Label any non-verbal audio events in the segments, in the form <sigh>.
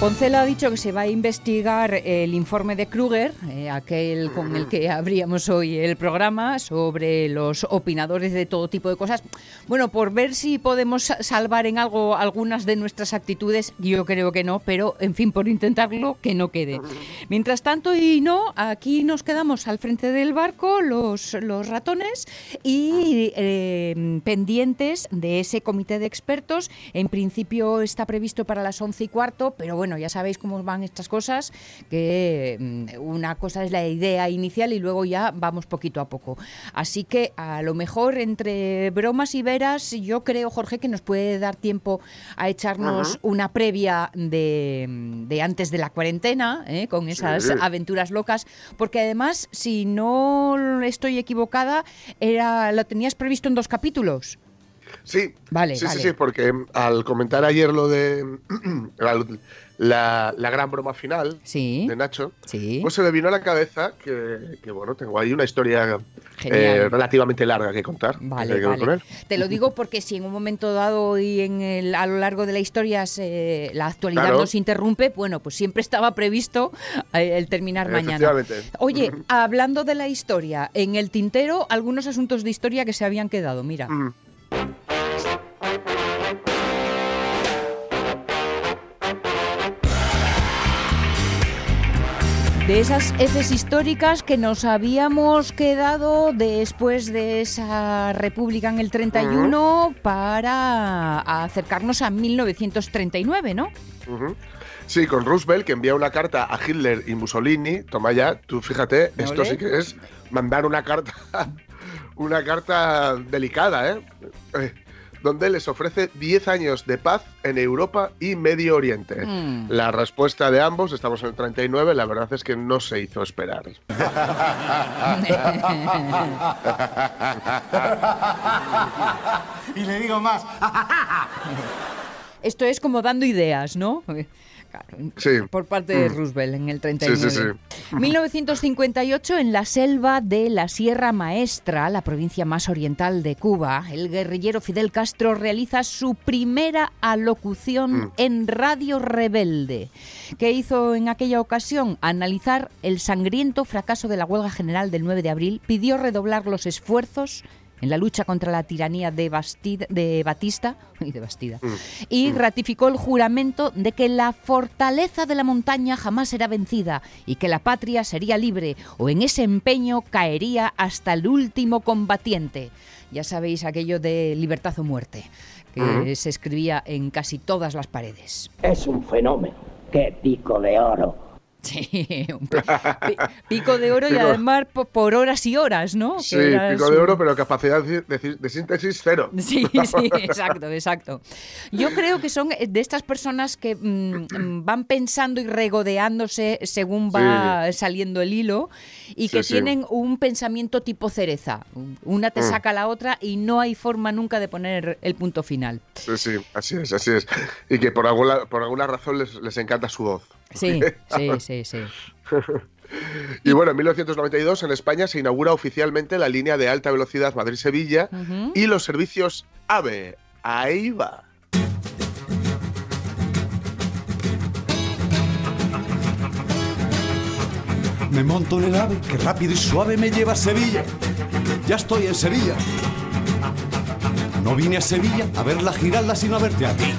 Poncela ha dicho que se va a investigar el informe de Kruger, eh, aquel con el que abríamos hoy el programa, sobre los opinadores de todo tipo de cosas. Bueno, por ver si podemos salvar en algo algunas de nuestras actitudes, yo creo que no, pero en fin, por intentarlo, que no quede. Mientras tanto, y no, aquí nos quedamos al frente del barco, los, los ratones, y eh, pendientes de ese comité de expertos. En principio está previsto para las once y cuarto, pero bueno, ya sabéis cómo van estas cosas, que mm, una cosa es la idea inicial y luego ya vamos poquito a poco. Así que a lo mejor entre bromas y veras, yo creo, Jorge, que nos puede dar tiempo a echarnos una previa de, de, antes de la cuarentena, ¿eh? con esas Sí. aventuras locas, porque además, si no estoy equivocada, era lo tenías previsto en dos capítulos. Sí, Vale, sí, vale. sí, sí, porque al comentar ayer lo de <clears throat> la, gran broma final Sí, de Nacho, sí. pues se me vino a la cabeza que, que, bueno, tengo ahí una historia eh, relativamente larga que contar. Vale, que. Te lo digo porque si en un momento dado y en el- a lo largo de la historia se- la actualidad Claro. nos interrumpe, bueno, pues siempre estaba previsto eh, el terminar mañana. Oye, hablando de la historia, en el tintero algunos asuntos de historia que se habían quedado, mira. Mm. De esas heces históricas que nos habíamos quedado después de esa república en el 31 para acercarnos a 1939, ¿no? Sí, con Roosevelt, que envía una carta a Hitler y Mussolini. Toma ya, tú fíjate, ¿No esto sí que es mandar una carta, <laughs> una carta delicada, ¿eh? Eh, Donde les ofrece 10 años de paz en Europa y Medio Oriente. Mm. La respuesta de ambos, estamos en el 39, la verdad es que no se hizo esperar. <laughs> Y le digo más. <laughs> Esto es como dando ideas, ¿no? Claro, Sí. Por parte de Mm. Roosevelt en el 39. Sí, sí, 1958, en la selva de la Sierra Maestra, la provincia más oriental de Cuba, el guerrillero Fidel Castro realiza su primera alocución Mm. en Radio Rebelde. ¿Qué hizo en aquella ocasión? Analizar el sangriento fracaso de la huelga general del 9 de abril, pidió redoblar los esfuerzos en la lucha contra la tiranía de, Bastid- de Batista <laughs> y de Bastida Mm. y ratificó el juramento de que la fortaleza de la montaña jamás será vencida y que la patria sería libre o en ese empeño caería hasta el último combatiente. Ya sabéis aquello de libertad o muerte que Ujú. se escribía en casi todas las paredes. Es un fenómeno. ¡Qué pico de oro! <laughs> Sí, un pico de oro y además po- por horas y horas, ¿no? Sí, pico su- de oro, pero capacidad de, síntesis cero. <laughs> Sí, sí, exacto, exacto. Yo creo que son de estas personas que mm, mm, van pensando y regodeándose según va saliendo el hilo y que Sí, sí. tienen un pensamiento tipo cereza. Una te Mm. saca la otra y no hay forma nunca de poner el punto final. Sí, sí, así es, así es. Y que por alguna, por alguna razón les, les encanta su voz. <laughs> Sí, sí, sí, sí. <laughs> Y bueno, en 1992 en España se inaugura oficialmente la línea de alta velocidad Madrid-Sevilla y los servicios AVE. Ahí va. Me monto en el ave que rápido y suave me lleva a Sevilla. Ya estoy en Sevilla. No vine a Sevilla a ver la giralda sino a verte a ti.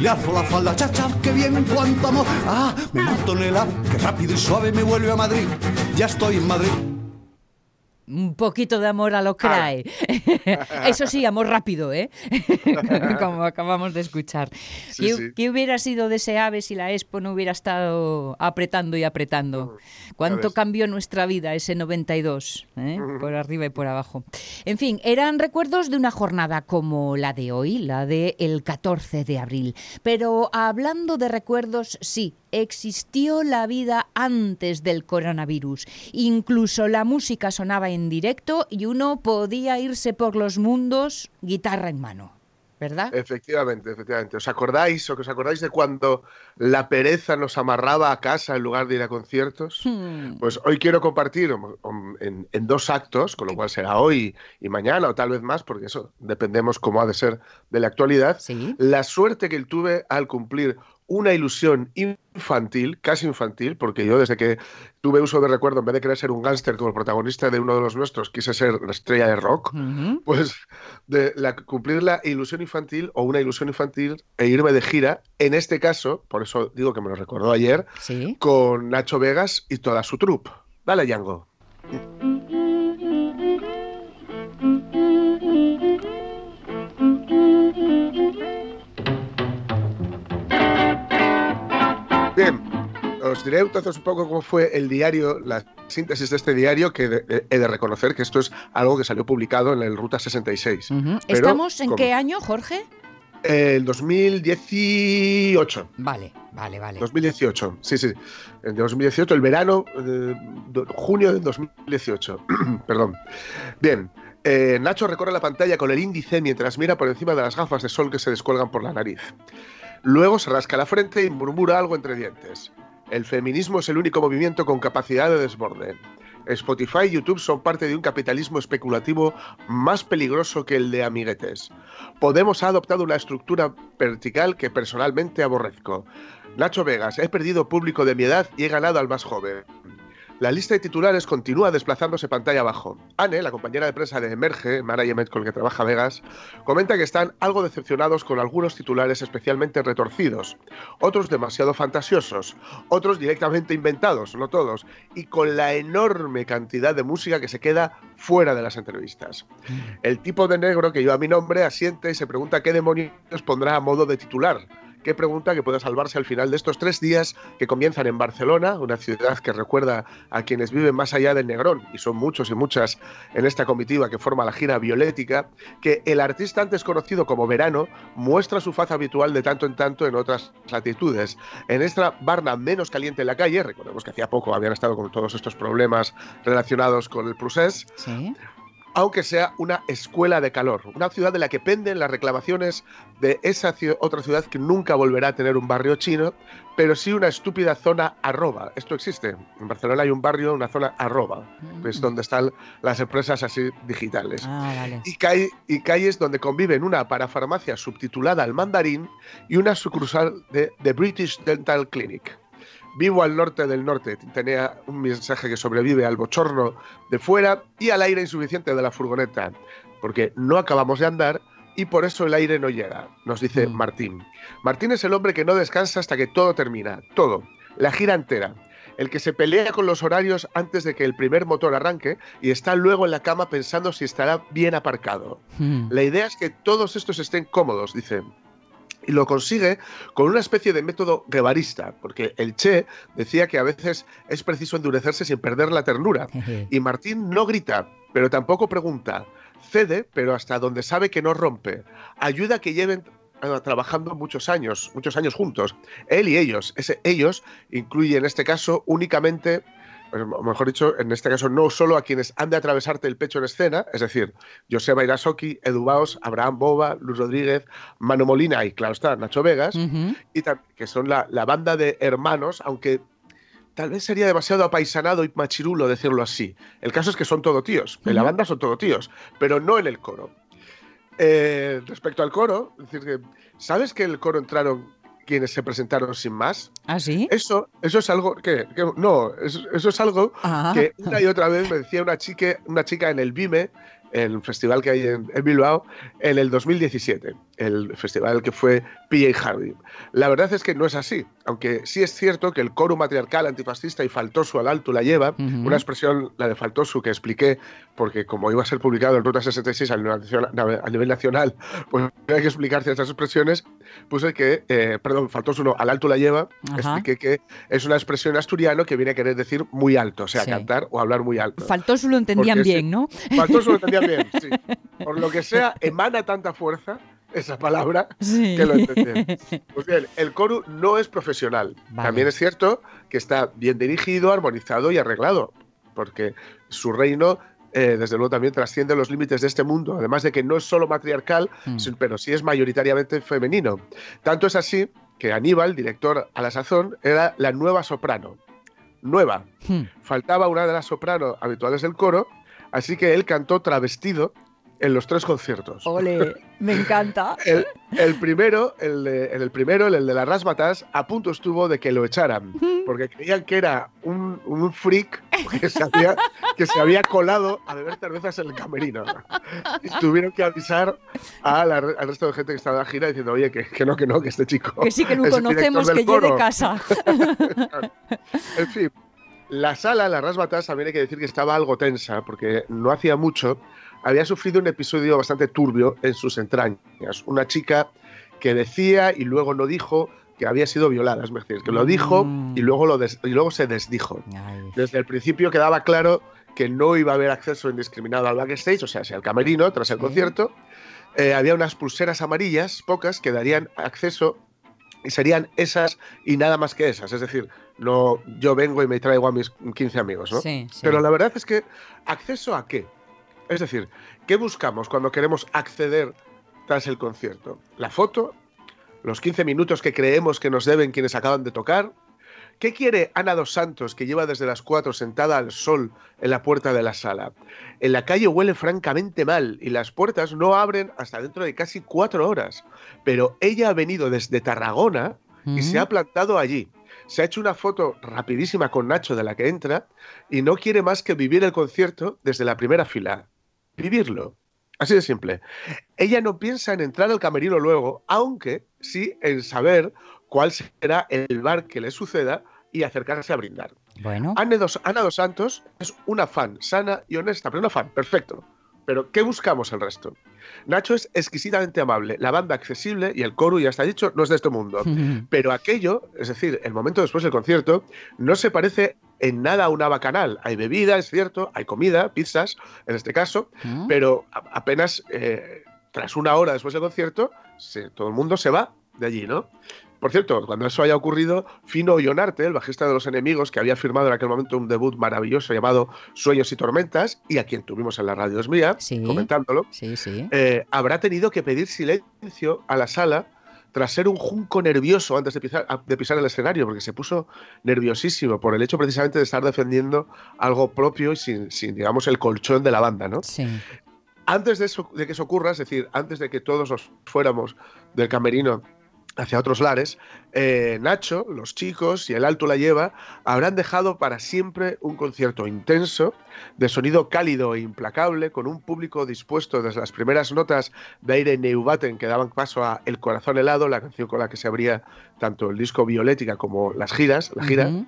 Y la falda, chacha, que bien, cuánto amor. Ah, me monto en el que rápido y suave me vuelve a Madrid. Ya estoy en Madrid. Un poquito de amor a lo crae. <laughs> Eso sí, amor rápido, ¿eh? <laughs> Como acabamos de escuchar. Sí, ¿Qué, sí. qué hubiera sido de ese ave si la Expo no hubiera estado apretando y apretando? ¿Cuánto cambió nuestra vida ese 92? ¿eh? Por arriba y por abajo. En fin, eran recuerdos de una jornada como la de hoy, la del 14 de abril. Pero hablando de recuerdos, sí, existió la vida antes del coronavirus. Incluso la música sonaba en directo y uno podía irse por los mundos guitarra en mano. ¿verdad? Efectivamente, efectivamente. ¿Os acordáis o que os acordáis de cuando la pereza nos amarraba a casa en lugar de ir a conciertos? Hmm. Pues hoy quiero compartir en, en, dos actos, con lo cual será hoy y mañana o tal vez más, porque eso dependemos cómo ha de ser de la actualidad, ¿Sí? la suerte que tuve al cumplir una ilusión infantil, casi infantil, porque yo desde que tuve uso de recuerdo, en vez de querer ser un gángster como el protagonista de uno de los nuestros, quise ser la estrella de rock, Uh -huh. pues de la, cumplir la ilusión infantil o una ilusión infantil e irme de gira, en este caso, por eso digo que me lo recordó ayer, ¿Sí? con Nacho Vegas y toda su troupe. Dale, Yango. Os diré entonces un poco cómo fue el diario, la síntesis de este diario, que de- he de reconocer que esto es algo que salió publicado en el Ruta 66. Ujú. Pero, ¿Estamos en ¿cómo? qué año, Jorge? El 2018. Vale, vale, vale. 2018, sí, sí. En 2018, el verano, eh, junio del 2018. <clears throat> Perdón. Bien. eh, Nacho recorre la pantalla con el índice mientras mira por encima de las gafas de sol que se descuelgan por la nariz. Luego se rasca la frente y murmura algo entre dientes. El feminismo es el único movimiento con capacidad de desborde. Spotify y YouTube son parte de un capitalismo especulativo más peligroso que el de amiguetes. Podemos ha adoptado una estructura vertical que personalmente aborrezco. Nacho Vegas, he perdido público de mi edad y he ganado al más joven. La lista de titulares continúa desplazándose pantalla abajo. Anne, la compañera de prensa de Emerge, management con el que trabaja Vegas, comenta que están algo decepcionados con algunos titulares especialmente retorcidos, otros demasiado fantasiosos, otros directamente inventados, no todos, y con la enorme cantidad de música que se queda fuera de las entrevistas. El tipo de negro que lleva mi nombre asiente y se pregunta qué demonios pondrá a modo de titular. Qué pregunta que pueda salvarse al final de estos tres días que comienzan en Barcelona, una ciudad que recuerda a quienes viven más allá del Negrón, y son muchos y muchas en esta comitiva que forma la gira violética, que el artista antes conocido como Verano muestra su faz habitual de tanto en tanto en otras latitudes. En esta Barna menos caliente en la calle, recordemos que hacía poco habían estado con todos estos problemas relacionados con el procés, Sí. Aunque sea una escuela de calor, una ciudad de la que penden las reclamaciones de esa ci- otra ciudad que nunca volverá a tener un barrio chino, pero sí una estúpida zona arroba. Esto existe. En Barcelona hay un barrio, una zona arroba, que es Mm. donde están las empresas así digitales. Ah, vale. Y, calle- y calles donde conviven una parafarmacia subtitulada al mandarín y una sucursal de The British Dental Clinic. Vivo al norte del norte, tenía un mensaje que sobrevive al bochorno de fuera y al aire insuficiente de la furgoneta, porque no acabamos de andar y por eso el aire no llega, nos dice Mm. Martín. Martín es el hombre que no descansa hasta que todo termina, todo, la gira entera. El que se pelea con los horarios antes de que el primer motor arranque y está luego en la cama pensando si estará bien aparcado. Mm. La idea es que todos estos estén cómodos, dice. Y lo consigue con una especie de método guevarista, porque el Che decía que a veces es preciso endurecerse sin perder la ternura. <laughs> Y Martín no grita, pero tampoco pregunta. Cede, pero hasta donde sabe que no rompe. Ayuda a que lleven eh, trabajando muchos años, muchos años juntos. Él y ellos. Ese ellos incluye en este caso únicamente, mejor dicho, en este caso no solo a quienes han de atravesarte el pecho en escena, es decir, Joseba Irasoki, Edu Baos, Abraham Boba, Luz Rodríguez, Mano Molina y claro está, Nacho Vegas, y que son la, la banda de hermanos, aunque tal vez sería demasiado apaisanado y machirulo decirlo así. El caso es que son todo tíos. En la banda son todo tíos, pero no en el coro. Eh, respecto al coro, es decir, que, ¿sabes que el coro entraron quienes se presentaron sin más? ¿Ah, sí? Eso, eso es algo que, que- no, eso, eso es algo Ah. que una y otra vez me decía una chica, una chica en el Vime, en el festival que hay en, en Bilbao, en el 2017, el festival que fue PJ Harvey. La verdad es que no es así, aunque sí es cierto que el coro matriarcal antifascista y faltoso al alto la lleva, Ujú. una expresión, la de faltoso, que expliqué, porque como iba a ser publicado en Ruta 66 a nivel nacional, pues hay que explicar ciertas expresiones, puse que, eh, perdón, faltoso no, al alto la lleva, Ajá. expliqué que es una expresión asturiano que viene a querer decir muy alto, o sea, Sí. cantar o hablar muy alto. Faltoso lo entendían Porque sí. bien, ¿no? Faltoso lo entendía bien, sí. <laughs> Por lo que sea, emana tanta fuerza esa palabra Sí. que lo entendieron. Pues bien, el coro no es profesional. Vale. También es cierto que está bien dirigido, armonizado y arreglado, porque su reino, eh, desde luego, también trasciende los límites de este mundo, además de que no es solo matriarcal, Mm. pero sí es mayoritariamente femenino. Tanto es así que Aníbal, director a la sazón, era la nueva soprano. Nueva. Hmm. Faltaba una de las sopranos habituales del coro, así que él cantó travestido en los tres conciertos. Ole, me encanta. <laughs> El, el primero, el de- en el primero, el de las rasmatas, a punto estuvo de que lo echaran, porque creían que era un, un freak que se, había, que se había colado a beber cervezas en el camerino. Y tuvieron que avisar a la- al resto de gente que estaba en la gira diciendo, oye, que, que no, que no, que este chico. Que sí que lo el conocemos, que lleve coro". casa. <laughs> En fin, la sala, las rasmatas, también hay que decir que estaba algo tensa, porque no hacía mucho había sufrido un episodio bastante turbio en sus entrañas. Una chica que decía y luego no dijo que había sido violada, es decir, que lo dijo Mm. y luego, lo des- y luego se desdijo. Ay. Desde el principio quedaba claro que no iba a haber acceso indiscriminado al backstage, o sea, el camerino tras el Sí. concierto. Eh, había unas pulseras amarillas, pocas, que darían acceso y serían esas y nada más que esas. Es decir, no yo vengo y me traigo a mis 15 amigos, ¿no? Sí, sí. Pero la verdad es que, ¿acceso a qué? Es decir, ¿qué buscamos cuando queremos acceder tras el concierto? ¿La foto? ¿Los 15 minutos que creemos que nos deben quienes acaban de tocar? ¿Qué quiere Ana dos Santos, que lleva desde las 4 sentada al sol en la puerta de la sala? En la calle huele francamente mal y las puertas no abren hasta dentro de casi cuatro horas. Pero ella ha venido desde Tarragona y se ha plantado allí. Se ha hecho una foto rapidísima con Nacho de la que entra y no quiere más que vivir el concierto desde la primera fila. Vivirlo. Así de simple. Ella no piensa en entrar al camerino luego, aunque sí en saber cuál será el bar que le suceda y acercarse a brindar. Bueno, Ana dos, Ana dos Santos es una fan sana y honesta, pero una fan, perfecto. Pero ¿qué buscamos el resto? Nacho es exquisitamente amable, la banda accesible y el coro, ya está dicho, no es de este mundo. <laughs> Pero aquello, es decir, el momento después del concierto, no se parece en nada a una bacanal. Hay bebida, es cierto, hay comida, pizzas, en este caso, Mm. pero apenas eh, tras una hora después del concierto, se- todo el mundo se va de allí, ¿no? Por cierto, cuando eso haya ocurrido, Fino Ionarte, el bajista de Los Enemigos, que había firmado en aquel momento un debut maravilloso llamado Sueños y Tormentas, y a quien tuvimos en la radio es mía, Sí. comentándolo, sí, sí. eh, habrá tenido que pedir silencio a la sala tras ser un junco nervioso antes de pisar, de pisar el escenario, porque se puso nerviosísimo por el hecho precisamente de estar defendiendo algo propio y sin, sin, digamos, el colchón de la banda, ¿no? Sí. Antes de, eso, de que eso ocurra, es decir, antes de que todos nos fuéramos del camerino hacia otros lares, eh, Nacho, los chicos y el alto la lleva habrán dejado para siempre un concierto intenso, de sonido cálido e implacable, con un público dispuesto desde las primeras notas de aire Neubaten que daban paso a El corazón helado, la canción con la que se abría tanto el disco Violética como las giras, la gira, Ujú.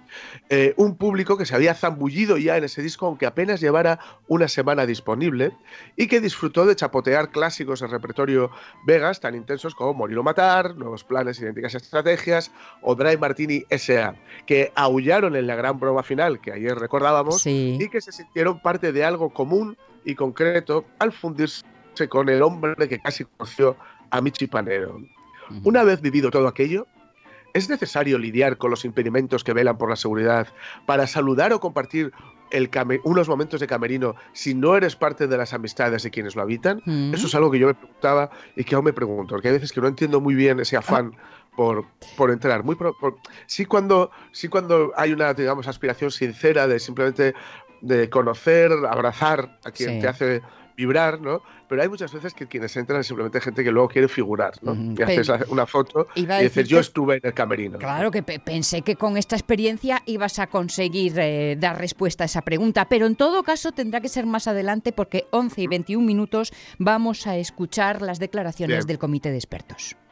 eh, un público que se había zambullido ya en ese disco, aunque apenas llevara una semana disponible, y que disfrutó de chapotear clásicos del repertorio Vegas tan intensos como Morir o Matar, Nuevos Planes, Idénticas Estrategias o Dry Martini S.A., que aullaron en la gran prueba final que ayer recordábamos Sí. y que se sintieron parte de algo común y concreto al fundirse con el hombre que casi conoció a Michi Panero. Una vez vivido todo aquello, ¿es necesario lidiar con los impedimentos que velan por la seguridad para saludar o compartir el unos momentos de camerino si no eres parte de las amistades de quienes lo habitan? Mm. Eso es algo que yo me preguntaba y que aún me pregunto, porque hay veces que no entiendo muy bien ese afán por, por entrar. Muy pro- por- sí, cuando, sí cuando hay una, digamos, aspiración sincera de simplemente de conocer, abrazar a quien Sí. te hace vibrar, ¿no? Pero hay muchas veces que quienes entran es simplemente gente que luego quiere figurar, ¿no? Y haces una foto y dices, yo estuve en el camerino. Claro que pe- pensé que con esta experiencia ibas a conseguir eh, dar respuesta a esa pregunta, pero en todo caso tendrá que ser más adelante porque 11 y 21 minutos vamos a escuchar las declaraciones Bien. del comité de expertos.